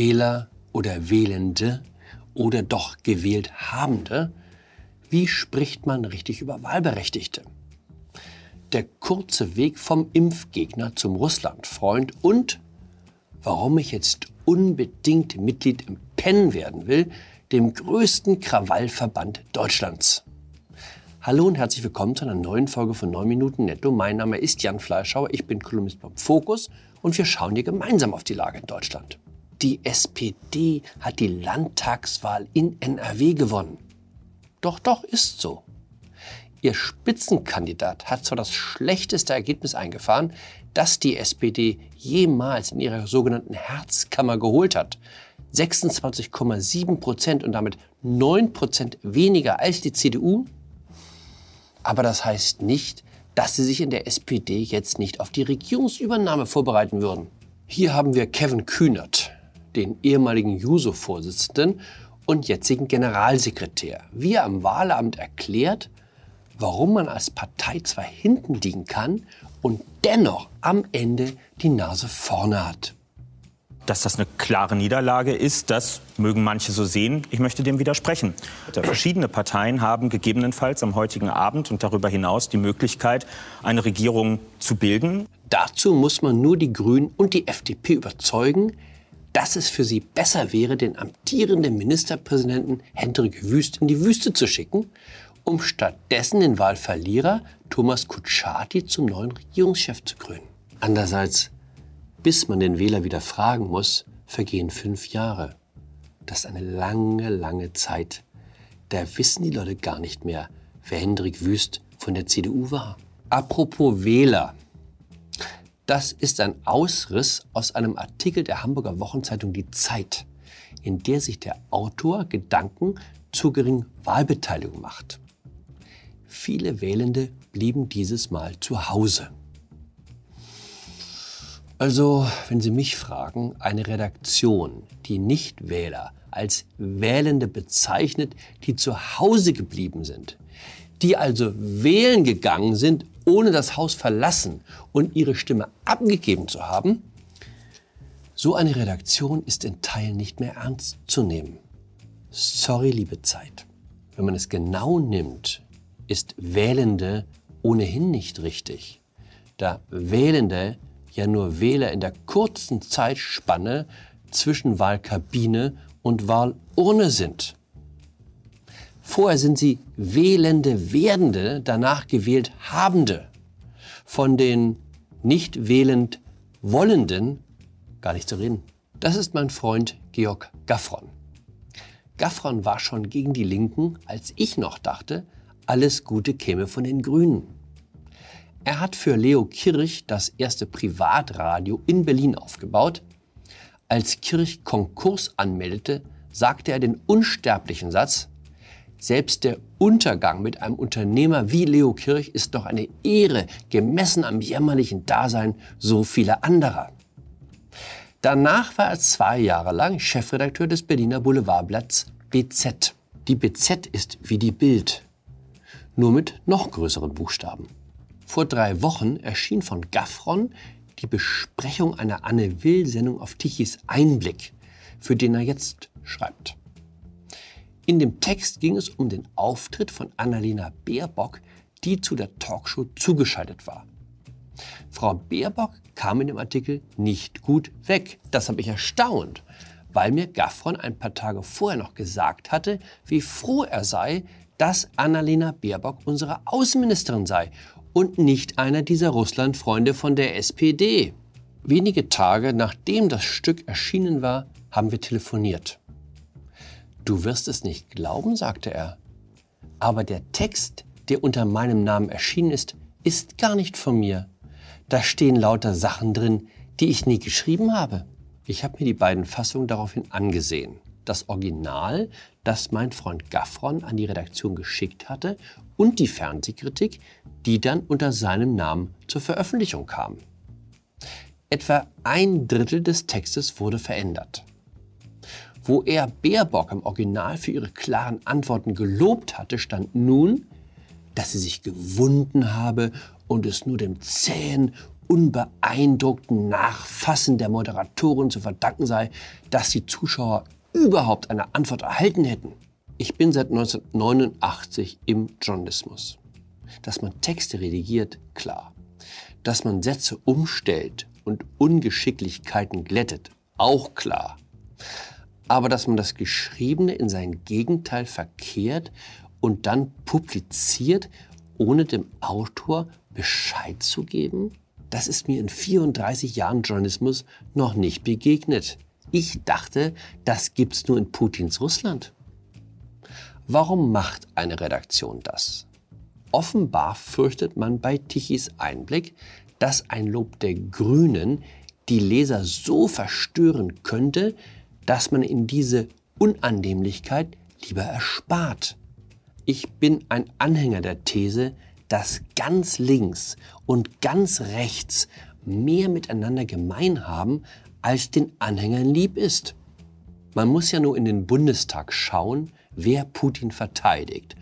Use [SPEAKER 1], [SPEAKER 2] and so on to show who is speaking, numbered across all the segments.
[SPEAKER 1] Wähler oder Wählende oder doch gewählt Habende? Wie spricht man richtig über Wahlberechtigte? Der kurze Weg vom Impfgegner zum Russlandfreund und warum ich jetzt unbedingt Mitglied im PEN werden will, dem größten Krawallverband Deutschlands. Hallo und herzlich willkommen zu einer neuen Folge von 9 Minuten Netto. Mein Name ist Jan Fleischhauer, ich bin Kolumnist beim Fokus und wir schauen hier gemeinsam auf die Lage in Deutschland. Die SPD hat die Landtagswahl in NRW gewonnen. Doch, doch, ist so. Ihr Spitzenkandidat hat zwar das schlechteste Ergebnis eingefahren, das die SPD jemals in ihrer sogenannten Herzkammer geholt hat. 26,7 Prozent und damit 9 Prozent weniger als die CDU. Aber das heißt nicht, dass sie sich in der SPD jetzt nicht auf die Regierungsübernahme vorbereiten würden. Hier haben wir Kevin Kühnert, den ehemaligen Juso-Vorsitzenden und jetzigen Generalsekretär, wie er am Wahlamt erklärt, warum man als Partei zwar hinten liegen kann und dennoch am Ende die Nase vorne hat.
[SPEAKER 2] Dass das eine klare Niederlage ist, das mögen manche so sehen. Ich möchte dem widersprechen. Verschiedene Parteien haben gegebenenfalls am heutigen Abend und darüber hinaus die Möglichkeit, eine Regierung zu bilden.
[SPEAKER 1] Dazu muss man nur die Grünen und die FDP überzeugen, dass es für sie besser wäre, den amtierenden Ministerpräsidenten Hendrik Wüst in die Wüste zu schicken, um stattdessen den Wahlverlierer Thomas Kutschaty zum neuen Regierungschef zu krönen. Andererseits, bis man den Wähler wieder fragen muss, vergehen fünf Jahre. Das ist eine lange, lange Zeit. Da wissen die Leute gar nicht mehr, wer Hendrik Wüst von der CDU war. Apropos Wähler. Das ist ein Ausriss aus einem Artikel der Hamburger Wochenzeitung Die Zeit, in der sich der Autor Gedanken zur geringen Wahlbeteiligung macht. Viele Wählende blieben dieses Mal zu Hause. Also, wenn Sie mich fragen, eine Redaktion, die Nichtwähler als Wählende bezeichnet, die zu Hause geblieben sind, die also wählen gegangen sind, ohne das Haus verlassen und ihre Stimme abgegeben zu haben, so eine Redaktion ist in Teilen nicht mehr ernst zu nehmen. Sorry, liebe Zeit. Wenn man es genau nimmt, ist Wählende ohnehin nicht richtig, da Wählende ja nur Wähler in der kurzen Zeitspanne zwischen Wahlkabine und Wahlurne sind. Vorher sind sie wählende Werdende, danach gewählt Habende. Von den nicht wählend Wollenden gar nicht zu reden. Das ist mein Freund Georg Gaffron. Gaffron war schon gegen die Linken, als ich noch dachte, alles Gute käme von den Grünen. Er hat für Leo Kirch das erste Privatradio in Berlin aufgebaut. Als Kirch Konkurs anmeldete, sagte er den unsterblichen Satz, selbst der Untergang mit einem Unternehmer wie Leo Kirch ist doch eine Ehre, gemessen am jämmerlichen Dasein so vieler anderer. Danach war er zwei Jahre lang Chefredakteur des Berliner Boulevardblatts BZ. Die BZ ist wie die Bild, nur mit noch größeren Buchstaben. Vor drei Wochen erschien von Gaffron die Besprechung einer Anne Will-Sendung auf Tichys Einblick, für den er jetzt schreibt. In dem Text ging es um den Auftritt von Annalena Baerbock, die zu der Talkshow zugeschaltet war. Frau Baerbock kam in dem Artikel nicht gut weg. Das habe ich erstaunt, weil mir Gaffron ein paar Tage vorher noch gesagt hatte, wie froh er sei, dass Annalena Baerbock unsere Außenministerin sei und nicht einer dieser Russlandfreunde von der SPD. Wenige Tage nachdem das Stück erschienen war, haben wir telefoniert. Du wirst es nicht glauben, sagte er. Aber der Text, der unter meinem Namen erschienen ist, ist gar nicht von mir. Da stehen lauter Sachen drin, die ich nie geschrieben habe. Ich habe mir die beiden Fassungen daraufhin angesehen. Das Original, das mein Freund Gaffron an die Redaktion geschickt hatte, und die Fernsehkritik, die dann unter seinem Namen zur Veröffentlichung kam. Etwa ein Drittel des Textes wurde verändert. Wo er Baerbock im Original für ihre klaren Antworten gelobt hatte, stand nun, dass sie sich gewunden habe und es nur dem zähen, unbeeindruckten Nachfassen der Moderatoren zu verdanken sei, dass die Zuschauer überhaupt eine Antwort erhalten hätten. Ich bin seit 1989 im Journalismus. Dass man Texte redigiert, klar. Dass man Sätze umstellt und Ungeschicklichkeiten glättet, auch klar. Aber dass man das Geschriebene in sein Gegenteil verkehrt und dann publiziert, ohne dem Autor Bescheid zu geben, das ist mir in 34 Jahren Journalismus noch nicht begegnet. Ich dachte, das gibt's nur in Putins Russland. Warum macht eine Redaktion das? Offenbar fürchtet man bei Tichys Einblick, dass ein Lob der Grünen die Leser so verstören könnte, dass man in diese Unannehmlichkeit lieber erspart. Ich bin ein Anhänger der These, dass ganz links und ganz rechts mehr miteinander gemein haben, als den Anhängern lieb ist. Man muss ja nur in den Bundestag schauen, wer Putin verteidigt.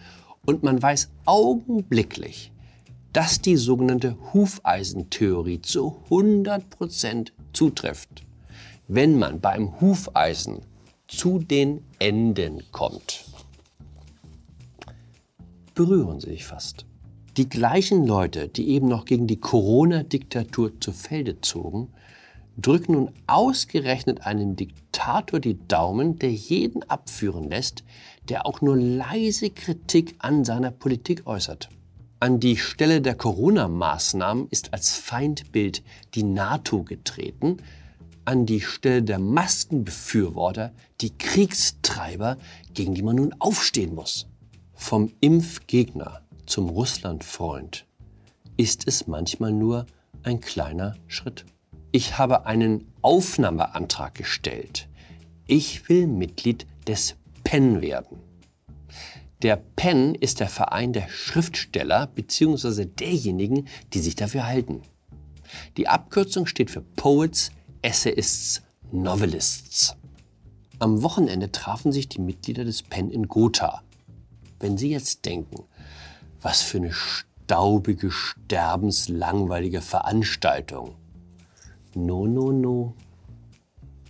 [SPEAKER 1] Und man weiß augenblicklich, dass die sogenannte Hufeisentheorie zu 100% zutrifft. Wenn man beim Hufeisen zu den Enden kommt, berühren sie sich fast. Die gleichen Leute, die eben noch gegen die Corona-Diktatur zu Felde zogen, drücken nun ausgerechnet einem Diktator die Daumen, der jeden abführen lässt, der auch nur leise Kritik an seiner Politik äußert. An die Stelle der Corona-Maßnahmen ist als Feindbild die NATO getreten, an die Stelle der Maskenbefürworter die Kriegstreiber, gegen die man nun aufstehen muss. Vom Impfgegner zum Russlandfreund ist es manchmal nur ein kleiner Schritt. Ich habe einen Aufnahmeantrag gestellt. Ich will Mitglied des PEN werden. Der PEN ist der Verein der Schriftsteller bzw. derjenigen, die sich dafür halten. Die Abkürzung steht für Poets, Essayists, Novelists. Am Wochenende trafen sich die Mitglieder des PEN in Gotha. Wenn Sie jetzt denken, was für eine staubige, sterbenslangweilige Veranstaltung, No, no, no.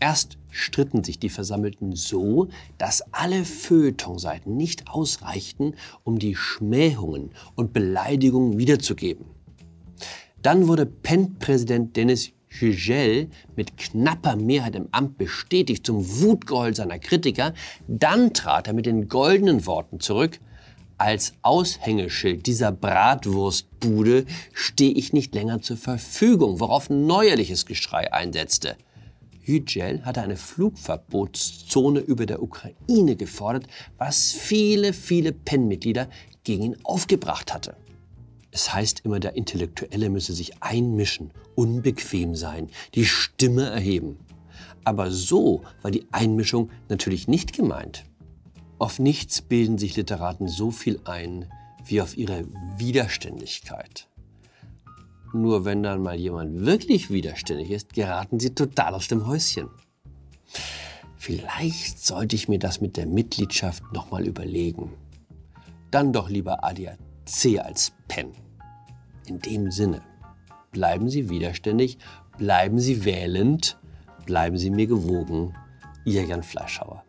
[SPEAKER 1] Erst stritten sich die Versammelten so, dass alle Feuilletonseiten nicht ausreichten, um die Schmähungen und Beleidigungen wiederzugeben. Dann wurde PEN-Präsident Dennis Yücel mit knapper Mehrheit im Amt bestätigt zum Wutgeheul seiner Kritiker. Dann trat er mit den goldenen Worten zurück, als Aushängeschild dieser Bratwurstbude stehe ich nicht länger zur Verfügung, worauf neuerliches Geschrei einsetzte. Yücel hatte eine Flugverbotszone über der Ukraine gefordert, was viele, viele PEN-Mitglieder gegen ihn aufgebracht hatte. Es heißt immer, der Intellektuelle müsse sich einmischen, unbequem sein, die Stimme erheben. Aber so war die Einmischung natürlich nicht gemeint. Auf nichts bilden sich Literaten so viel ein wie auf ihre Widerständigkeit. Nur wenn dann mal jemand wirklich widerständig ist, geraten sie total aus dem Häuschen. Vielleicht sollte ich mir das mit der Mitgliedschaft nochmal überlegen. Dann doch lieber ADAC als PEN. In dem Sinne, bleiben Sie widerständig, bleiben Sie wählend, bleiben Sie mir gewogen. Ihr Jan Fleischhauer.